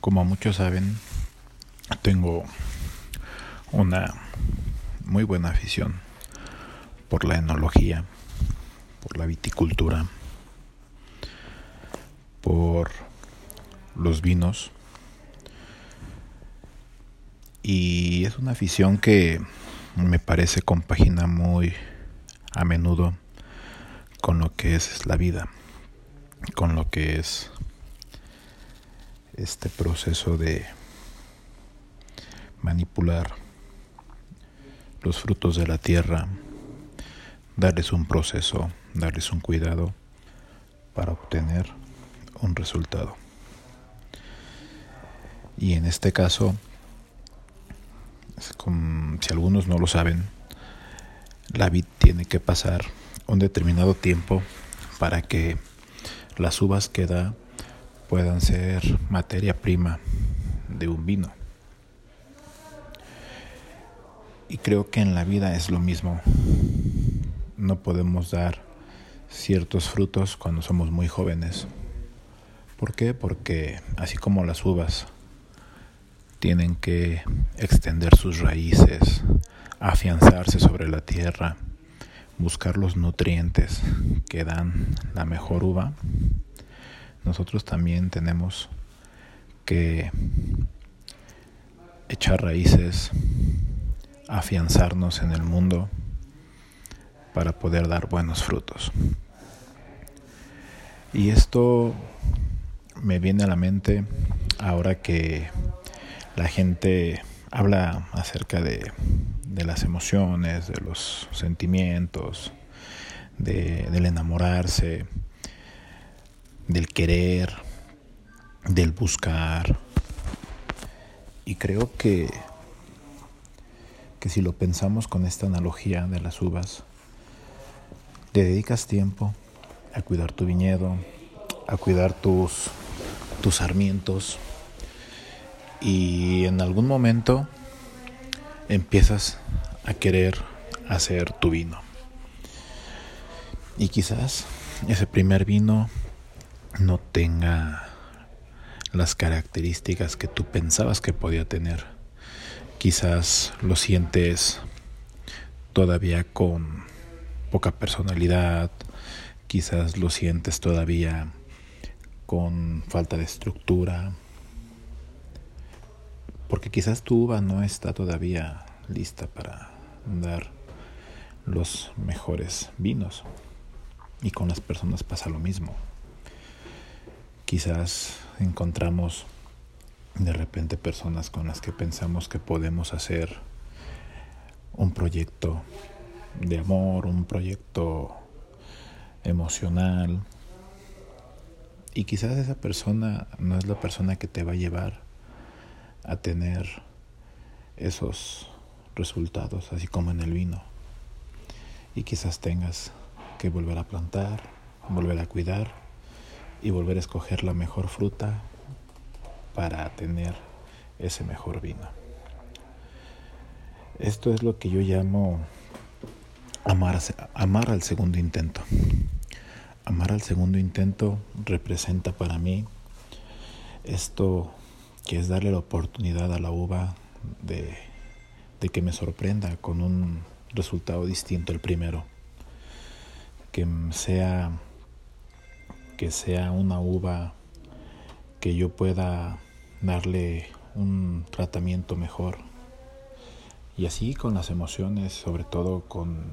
Como muchos saben, tengo una muy buena afición por la enología, por la viticultura, por los vinos. Y es una afición que me parece compagina muy a menudo con lo que es la vida, con lo que es este proceso de manipular los frutos de la tierra, darles un proceso, darles un cuidado para obtener un resultado. Y en este caso, si algunos no lo saben, la vid tiene que pasar un determinado tiempo para que las uvas que da puedan ser materia prima de un vino. Y creo que en la vida es lo mismo. No podemos dar ciertos frutos cuando somos muy jóvenes. ¿Por qué? Porque así como las uvas tienen que extender sus raíces, afianzarse sobre la tierra, buscar los nutrientes que dan la mejor uva, nosotros también tenemos que echar raíces, afianzarnos en el mundo para poder dar buenos frutos. Y esto me viene a la mente ahora que la gente habla acerca de las emociones, de los sentimientos, de, del enamorarse, del querer, del buscar. Y creo que, que si lo pensamos con esta analogía de las uvas, te dedicas tiempo a cuidar tu viñedo, a cuidar tus, tus sarmientos y en algún momento empiezas a querer hacer tu vino. Y quizás ese primer vino no tenga las características que tú pensabas que podía tener. Quizás lo sientes todavía con poca personalidad, quizás lo sientes todavía con falta de estructura, porque quizás tu uva no está todavía lista para dar los mejores vinos. Y con las personas pasa lo mismo. Quizás encontramos de repente personas con las que pensamos que podemos hacer un proyecto de amor, un proyecto emocional. Y quizás esa persona no es la persona que te va a llevar a tener esos resultados, así como en el vino. Y quizás tengas que volver a plantar, volver a cuidar y volver a escoger la mejor fruta para tener ese mejor vino. Esto es lo que yo llamo amar, al segundo intento. Amar al segundo intento representa para mí esto que es darle la oportunidad a la uva de, de que me sorprenda con un resultado distinto al primero. Que sea, que sea una uva que yo pueda darle un tratamiento mejor. Y así con las emociones, sobre todo con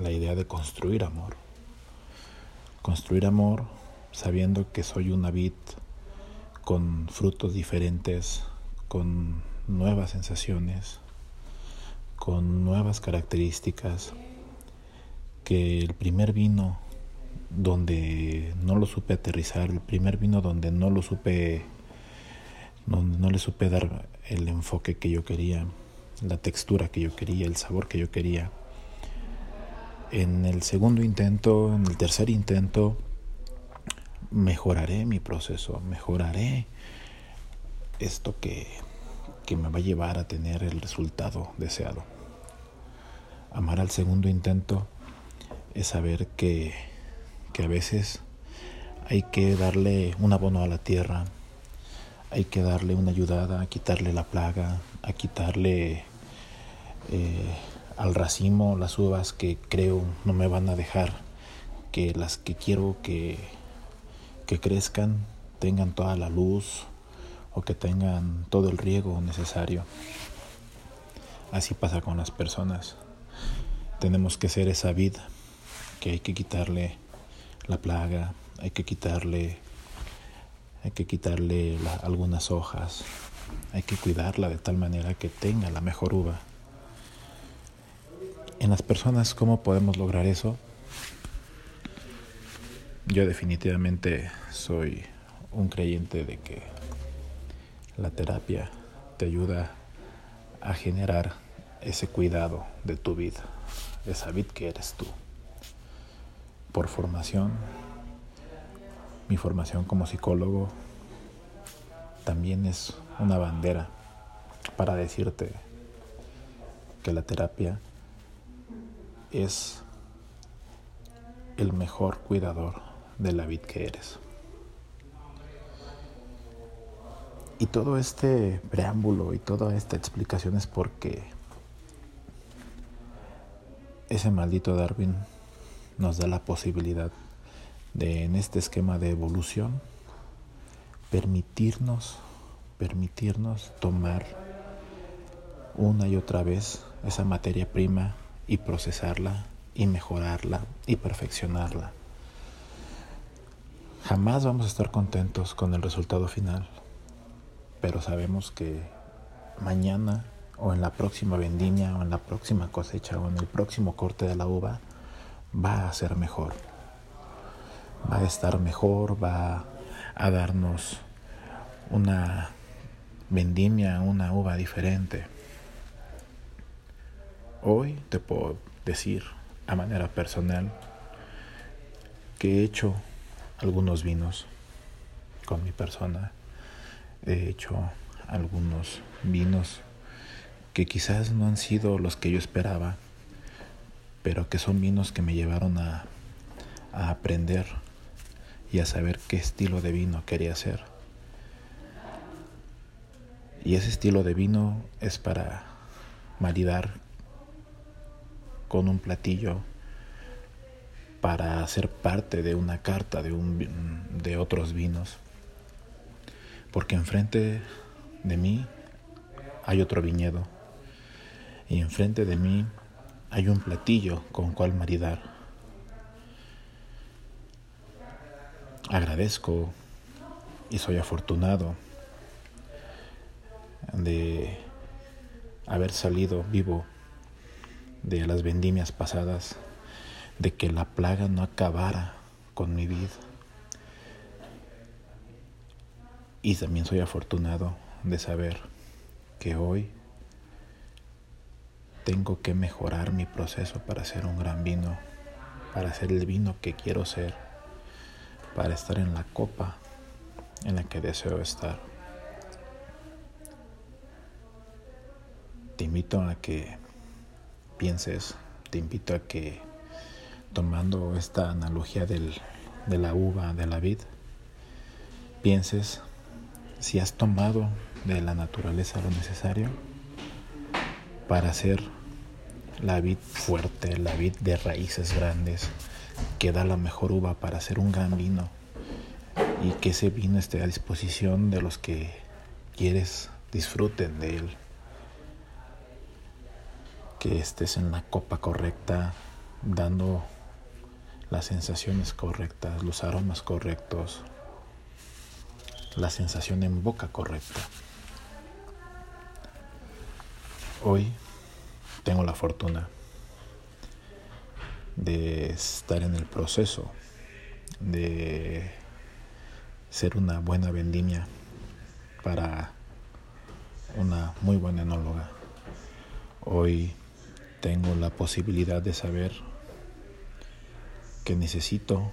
la idea de construir amor. Construir amor sabiendo que soy una vid con frutos diferentes, con nuevas sensaciones, con nuevas características, que el primer vino donde no lo supe aterrizar, el primer vino donde no lo supe, donde no le supe dar el enfoque que yo quería, la textura que yo quería, el sabor que yo quería. En el segundo intento, en el tercer intento, mejoraré mi proceso, mejoraré esto que, que me va a llevar a tener el resultado deseado. Amar al segundo intento es saber que, que a veces hay que darle un abono a la tierra, hay que darle una ayudada, a quitarle la plaga, a quitarle eh, al racimo las uvas que creo no me van a dejar que las que quiero que, que crezcan tengan toda la luz o que tengan todo el riego necesario. Así pasa con las personas. Tenemos que ser esa vida que hay que quitarle la plaga, hay que quitarle hay que quitarle algunas hojas, hay que cuidarla de tal manera que tenga la mejor uva. En las personas, ¿cómo podemos lograr eso? Yo definitivamente soy un creyente de que la terapia te ayuda a generar ese cuidado de tu vida, esa vida que eres tú. Por formación, mi formación como psicólogo también es una bandera para decirte que la terapia es el mejor cuidador de la vida que eres. Y todo este preámbulo y toda esta explicación es porque ese maldito Darwin nos da la posibilidad de en este esquema de evolución permitirnos permitirnos tomar una y otra vez esa materia prima y procesarla y mejorarla y perfeccionarla. Jamás vamos a estar contentos con el resultado final, pero sabemos que mañana o en la próxima vendimia o en la próxima cosecha o en el próximo corte de la uva va a ser mejor va a estar mejor, va a darnos una vendimia, una uva diferente. Hoy te puedo decir a manera personal que he hecho algunos vinos con mi persona. He hecho algunos vinos que quizás no han sido los que yo esperaba, pero que son vinos que me llevaron a, a aprender y a saber qué estilo de vino quería hacer. Y ese estilo de vino es para maridar con un platillo para ser parte de una carta de, un, de otros vinos. Porque enfrente de mí hay otro viñedo y enfrente de mí hay un platillo con cual maridar. agradezco y soy afortunado de haber salido vivo de las vendimias pasadas, de que la plaga no acabara con mi vida. Y también soy afortunado de saber que hoy tengo que mejorar mi proceso para hacer un gran vino, para hacer el vino que quiero ser para estar en la copa en la que deseo estar. Te invito a que pienses, te invito a que tomando esta analogía del, de la uva, de la vid, pienses si has tomado de la naturaleza lo necesario para hacer la vid fuerte, la vid de raíces grandes, que da la mejor uva para hacer un gran vino y que ese vino esté a disposición de los que quieres disfruten de él. Que estés en la copa correcta, dando las sensaciones correctas, los aromas correctos, la sensación en boca correcta. Hoy tengo la fortuna de estar en el proceso de ser una buena vendimia para una muy buena enóloga. Hoy tengo la posibilidad de saber que necesito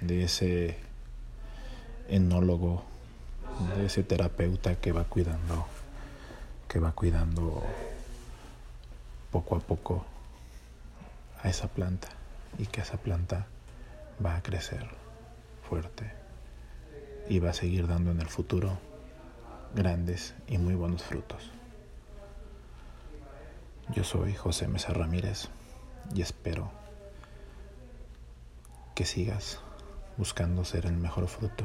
de ese enólogo, de ese terapeuta que va cuidando, que va cuidando poco a poco a esa planta y que esa planta va a crecer fuerte y va a seguir dando en el futuro grandes y muy buenos frutos. Yo soy José Mesa Ramírez y espero que sigas buscando ser el mejor fruto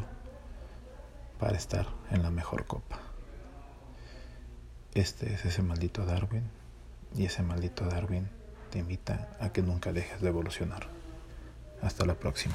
para estar en la mejor copa. Este es ese maldito Darwin y ese maldito Darwin te invita a que nunca dejes de evolucionar. Hasta la próxima.